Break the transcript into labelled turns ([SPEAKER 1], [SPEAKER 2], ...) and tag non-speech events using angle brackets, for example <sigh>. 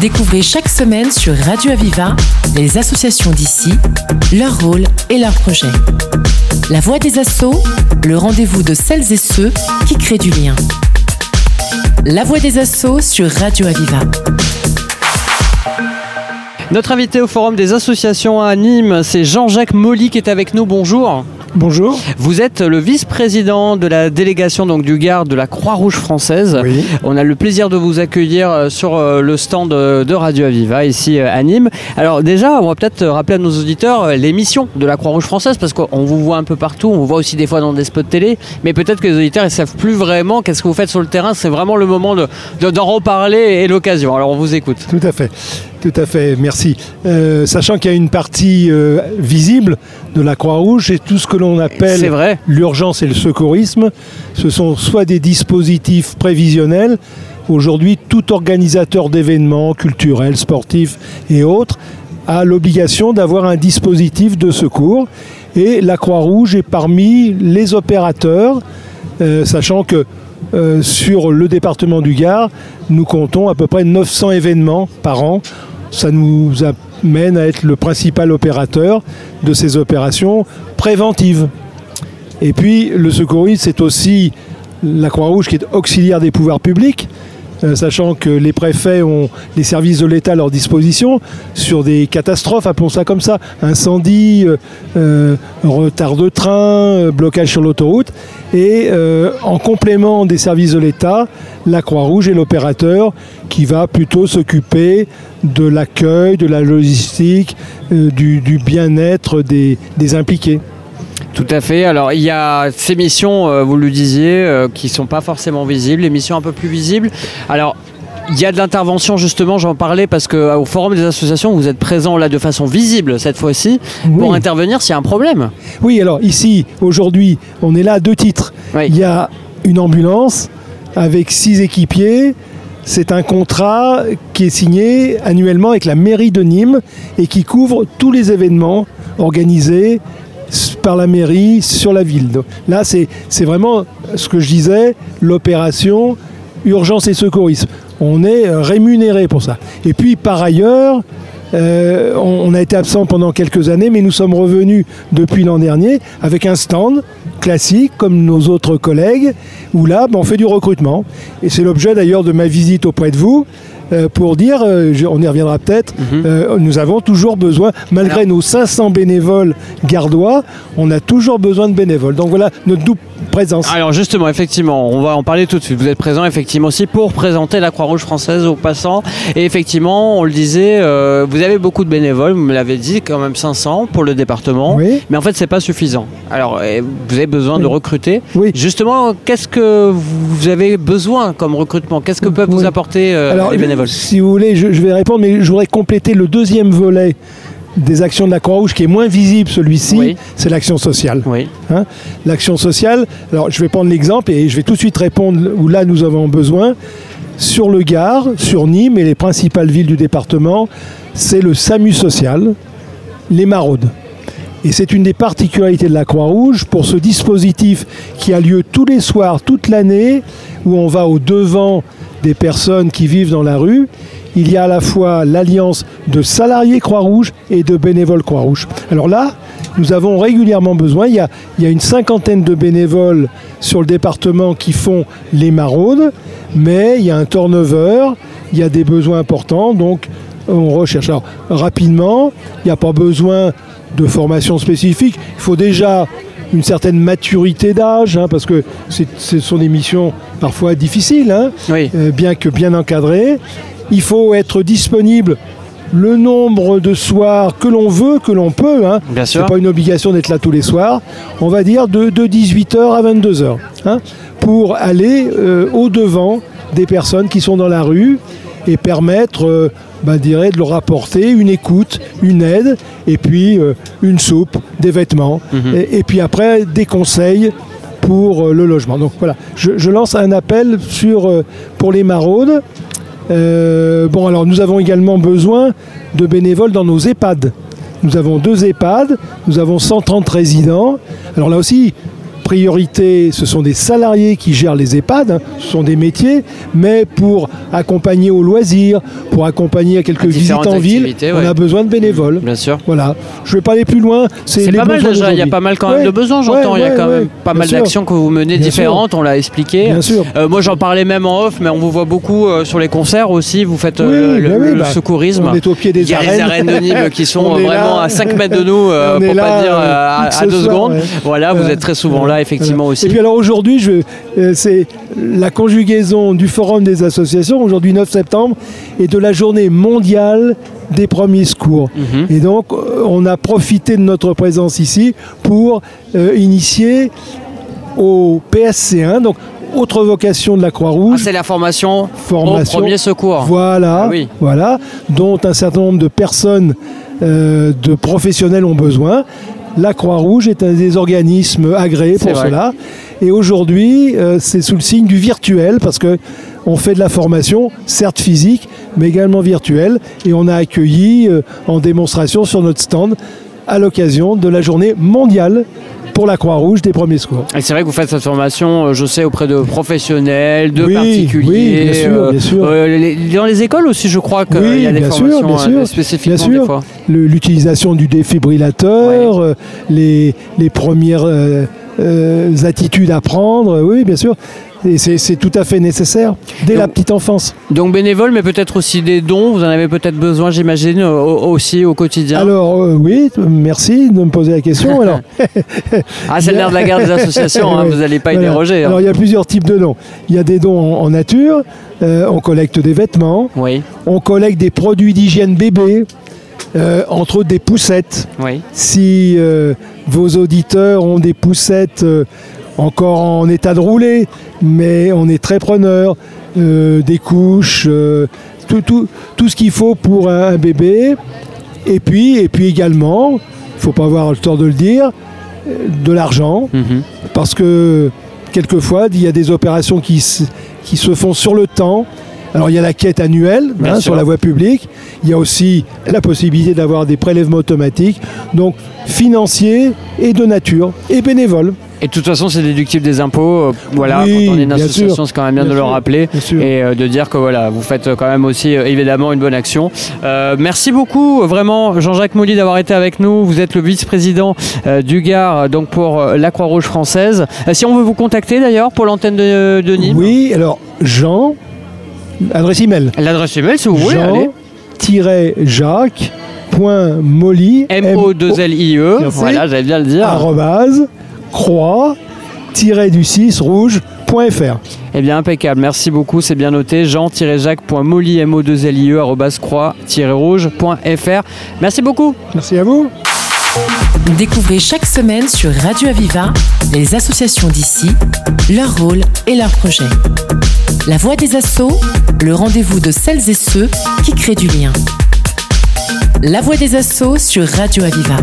[SPEAKER 1] Découvrez chaque semaine sur Radio Aviva les associations d'ici, leur rôle et leurs projets. La voix des assauts, le rendez-vous de celles et ceux qui créent du lien. La voix des assauts sur Radio Aviva.
[SPEAKER 2] Notre invité au Forum des associations à Nîmes, c'est Jean-Jacques Molly qui est avec nous. Bonjour.
[SPEAKER 3] Bonjour.
[SPEAKER 2] Vous êtes le vice-président de la délégation donc, du Gard de la Croix-Rouge française.
[SPEAKER 3] Oui.
[SPEAKER 2] On a le plaisir de vous accueillir euh, sur euh, le stand euh, de Radio Aviva ici à Nîmes. Alors déjà, on va peut-être rappeler à nos auditeurs les missions de la Croix-Rouge française parce qu'on vous voit un peu partout, on vous voit aussi des fois dans des spots télé, mais peut-être que les auditeurs ne savent plus vraiment qu'est-ce que vous faites sur le terrain. C'est vraiment le moment de, de- d'en reparler et l'occasion. Alors on vous écoute.
[SPEAKER 3] Tout à fait. Tout à fait, merci. Euh, sachant qu'il y a une partie euh, visible de la Croix-Rouge et tout ce que l'on appelle l'urgence et le secourisme, ce sont soit des dispositifs prévisionnels. Aujourd'hui, tout organisateur d'événements culturels, sportifs et autres a l'obligation d'avoir un dispositif de secours. Et la Croix-Rouge est parmi les opérateurs, euh, sachant que euh, sur le département du Gard, nous comptons à peu près 900 événements par an. Ça nous amène à être le principal opérateur de ces opérations préventives. Et puis le secourisme, c'est aussi la Croix-Rouge qui est auxiliaire des pouvoirs publics, sachant que les préfets ont les services de l'État à leur disposition sur des catastrophes, appelons ça comme ça, incendie, euh, euh, retard de train, euh, blocage sur l'autoroute. Et euh, en complément des services de l'État, la Croix-Rouge est l'opérateur qui va plutôt s'occuper de l'accueil, de la logistique, euh, du, bien-être des impliqués.
[SPEAKER 2] Tout à fait. Alors, il y a ces missions, euh, vous le disiez, euh, qui sont pas forcément visibles, les missions un peu plus visibles. Alors, il y a de l'intervention, justement, j'en parlais parce qu'au Forum des associations, vous êtes présent là de façon visible cette fois-ci pour intervenir s'il y a un problème.
[SPEAKER 3] Oui, alors ici, aujourd'hui, on est là à deux titres.
[SPEAKER 2] Oui.
[SPEAKER 3] Il y a une ambulance avec six équipiers. C'est un contrat qui est signé annuellement avec la mairie de Nîmes et qui couvre tous les événements organisés par la mairie sur la ville. Là, c'est vraiment ce que je disais, l'opération urgence et secourisme. On est euh, rémunéré pour ça. Et puis, par ailleurs, euh, on, on a été absent pendant quelques années, mais nous sommes revenus depuis l'an dernier avec un stand classique, comme nos autres collègues, où là, ben, on fait du recrutement. Et c'est l'objet d'ailleurs de ma visite auprès de vous. Euh, pour dire, euh, je- on y reviendra peut-être, euh, nous avons toujours besoin, malgré
[SPEAKER 2] Alors-
[SPEAKER 3] nos 500 bénévoles gardois, on a toujours besoin de bénévoles. Donc voilà notre double présence.
[SPEAKER 2] Alors justement, effectivement, on va en parler tout de suite. Vous êtes présent effectivement aussi pour présenter la Croix-Rouge française aux passants. Et effectivement, on le disait, vous avez beaucoup de bénévoles, vous me l'avez dit, quand même 500 pour le département.
[SPEAKER 3] Oui.
[SPEAKER 2] Mais en fait, c'est pas suffisant. Alors, euh, vous avez besoin de recruter.
[SPEAKER 3] Oui.
[SPEAKER 2] Justement, qu'est-ce que vous avez besoin comme recrutement? Qu'est-ce que peuvent vous apporter
[SPEAKER 3] Alors,
[SPEAKER 2] les bénévoles?
[SPEAKER 3] Si vous voulez, je, je vais répondre, mais je voudrais compléter le deuxième volet des actions de la Croix-Rouge qui est moins visible celui-ci,
[SPEAKER 2] Oui.
[SPEAKER 3] c'est l'action sociale.
[SPEAKER 2] Oui.
[SPEAKER 3] Hein, L'action sociale, alors je vais prendre l'exemple et je vais tout de suite répondre où là nous avons besoin. Sur le Gard, sur Nîmes et les principales villes du département, c'est le SAMU social, les maraudes. Et c'est une des particularités de la Croix-Rouge pour ce dispositif qui a lieu tous les soirs, toute l'année, où on va au devant des personnes qui vivent dans la rue. Il y a à la fois l'alliance de salariés Croix-Rouge et de bénévoles Croix-Rouge. Alors là, nous avons régulièrement besoin, il y, a, une cinquantaine de bénévoles sur le département qui font les maraudes, mais il y a un turnover, il y a des besoins importants, donc on recherche. Alors, rapidement, il n'y a pas besoin de formation spécifique, il faut déjà une certaine maturité d'âge, hein, parce que c'est- ce sont des missions parfois difficiles, hein,
[SPEAKER 2] Oui.
[SPEAKER 3] euh, bien que bien encadrées. Il faut être disponible le nombre de soirs que l'on veut, que l'on peut. Hein.
[SPEAKER 2] Bien sûr.
[SPEAKER 3] C'est pas une obligation d'être là tous les soirs. On va dire de, de 18h à 22h. hein, pour aller euh, au-devant des personnes qui sont dans la rue et permettre euh, ben, dirais, de leur apporter une écoute, une aide, et puis euh, une soupe, des vêtements,
[SPEAKER 2] Mhm.
[SPEAKER 3] et, et puis après des conseils pour euh, le logement. Donc voilà, je, je lance un appel sur, euh, pour les maraudes. Bon, alors nous avons également besoin de bénévoles dans nos EHPAD. Nous avons deux EHPAD, nous avons 130 résidents. Alors là aussi, priorité, ce sont des salariés qui gèrent les EHPAD, hein. ce sont des métiers, mais pour accompagner au loisir, pour accompagner à quelques
[SPEAKER 2] À
[SPEAKER 3] visites en ville, on a besoin de bénévoles.
[SPEAKER 2] Bien sûr.
[SPEAKER 3] Voilà. Je ne vais pas aller plus loin.
[SPEAKER 2] C'est pas mal déjà, il y a pas mal quand même
[SPEAKER 3] Ouais,
[SPEAKER 2] de besoins, j'entends.
[SPEAKER 3] ouais,
[SPEAKER 2] il y a quand même pas
[SPEAKER 3] bien
[SPEAKER 2] mal d'actions que vous menez
[SPEAKER 3] Bien
[SPEAKER 2] différentes, on l'a expliqué.
[SPEAKER 3] Bien sûr.
[SPEAKER 2] Euh, moi j'en parlais même en off, mais on vous voit beaucoup euh, sur les concerts aussi. Vous faites euh,
[SPEAKER 3] Oui,
[SPEAKER 2] le,
[SPEAKER 3] bah oui,
[SPEAKER 2] le
[SPEAKER 3] bah,
[SPEAKER 2] secourisme.
[SPEAKER 3] On est au pied des
[SPEAKER 2] Il y a les
[SPEAKER 3] arènes.
[SPEAKER 2] arènes de Nîmes qui <laughs> sont vraiment
[SPEAKER 3] là.
[SPEAKER 2] à 5 mètres de nous, <laughs> pour pas
[SPEAKER 3] là,
[SPEAKER 2] dire à,
[SPEAKER 3] ce
[SPEAKER 2] à deux
[SPEAKER 3] soir,
[SPEAKER 2] secondes.
[SPEAKER 3] ouais.
[SPEAKER 2] Voilà, vous êtes très souvent
[SPEAKER 3] Voilà.
[SPEAKER 2] Effectivement
[SPEAKER 3] Voilà.
[SPEAKER 2] aussi.
[SPEAKER 3] Et puis alors aujourd'hui, euh, c'est la conjugaison du Forum des associations, aujourd'hui 9 septembre, et de la journée mondiale des premiers secours.
[SPEAKER 2] Mhm.
[SPEAKER 3] Et donc, euh, on a profité de notre présence ici pour euh, initier au PSC1, donc autre vocation de la
[SPEAKER 2] Ah,
[SPEAKER 3] Croix-Rouge.
[SPEAKER 2] c'est la formation,
[SPEAKER 3] Formation.
[SPEAKER 2] au premier secours.
[SPEAKER 3] Voilà,
[SPEAKER 2] Ah oui.
[SPEAKER 3] voilà, dont un certain nombre de personnes, euh, de professionnels ont besoin. La Croix-Rouge est un des organismes agréés pour
[SPEAKER 2] vrai.
[SPEAKER 3] cela. Et aujourd'hui, euh, c'est sous le signe du virtuel parce que on fait de la formation, certes physique, mais également virtuelle. Et on a accueilli euh, en démonstration sur notre stand à l'occasion de la journée mondiale pour la Croix-Rouge des premiers secours.
[SPEAKER 2] Et c'est vrai que vous faites cette formation, euh, je sais, auprès de professionnels, de
[SPEAKER 3] Oui,
[SPEAKER 2] particuliers.
[SPEAKER 3] oui, bien sûr,
[SPEAKER 2] euh,
[SPEAKER 3] bien sûr.
[SPEAKER 2] euh, les- dans les écoles aussi, je crois qu'il
[SPEAKER 3] Oui,
[SPEAKER 2] y a des
[SPEAKER 3] bien sûr, bien sûr,
[SPEAKER 2] spécifiquement
[SPEAKER 3] bien
[SPEAKER 2] des
[SPEAKER 3] sûr.
[SPEAKER 2] fois.
[SPEAKER 3] Le- l'utilisation du défibrillateur, les, les premières attitudes à prendre, oui, bien sûr. Et c'est tout à fait nécessaire dès la
[SPEAKER 2] Donc-
[SPEAKER 3] petite enfance.
[SPEAKER 2] Donc bénévole, mais peut-être aussi des dons. Vous en avez peut-être besoin, j'imagine, euh, au- aussi au quotidien.
[SPEAKER 3] Alors, euh, oui, merci de me poser la question. <laughs> Alors,
[SPEAKER 2] ah, c'est nerf de la guerre des <laughs> associations. hein, vous n'allez pas y
[SPEAKER 3] voilà.
[SPEAKER 2] déroger. hein.
[SPEAKER 3] Alors, il y a plusieurs types de dons. Il y a des dons en, en nature, euh, on collecte des vêtements,
[SPEAKER 2] Oui,
[SPEAKER 3] on collecte des produits d'hygiène bébé, euh, entre autres des poussettes.
[SPEAKER 2] oui.
[SPEAKER 3] si euh, vos auditeurs ont des poussettes euh, encore en état de rouler, mais on est très preneur, des couches, tout, tout, tout ce qu'il faut pour un, un bébé. Et puis, et puis également, il ne faut pas avoir le tort de le dire, de l'argent,
[SPEAKER 2] Mhm.
[SPEAKER 3] parce que quelquefois, il y a des opérations qui qui se font sur le temps. Alors il y a la quête annuelle hein, sur la voie publique. Il y a aussi la possibilité d'avoir des prélèvements automatiques, donc financiers et de nature et bénévoles.
[SPEAKER 2] Et de toute façon, c'est déductible des impôts. euh, voilà,
[SPEAKER 3] Oui,
[SPEAKER 2] quand on est une association, c'est quand même bien,
[SPEAKER 3] Bien
[SPEAKER 2] de le rappeler. Et euh, de dire que voilà, vous faites euh, quand même aussi euh, évidemment une bonne action. Merci beaucoup, vraiment, Jean-Jacques Molly, d'avoir été avec nous. Vous êtes le vice-président du Gard, euh, donc pour la Croix-Rouge française. Si on veut vous contacter d'ailleurs pour l'antenne de, de Nîmes,
[SPEAKER 3] Oui, alors Jean, adresse email.
[SPEAKER 2] l'adresse email, si vous voulez, allez.
[SPEAKER 3] Jean-jacques.molly
[SPEAKER 2] M-O-2-L-I-E.
[SPEAKER 3] Merci.
[SPEAKER 2] Voilà, j'allais bien le dire.
[SPEAKER 3] arrobase, croix, du 6 rouge.fr.
[SPEAKER 2] Eh bien, impeccable. Merci beaucoup. C'est bien noté. jean-jacques.molly, M-O-2-L-I-E, arrobas croix-rouge.fr. Merci beaucoup.
[SPEAKER 3] Merci à vous.
[SPEAKER 1] Découvrez chaque semaine sur Radio Aviva les associations d'ici, leur rôle et leurs projets. La voix des assauts, le rendez-vous de celles et ceux qui créent du lien. La voix des assauts sur Radio Aviva.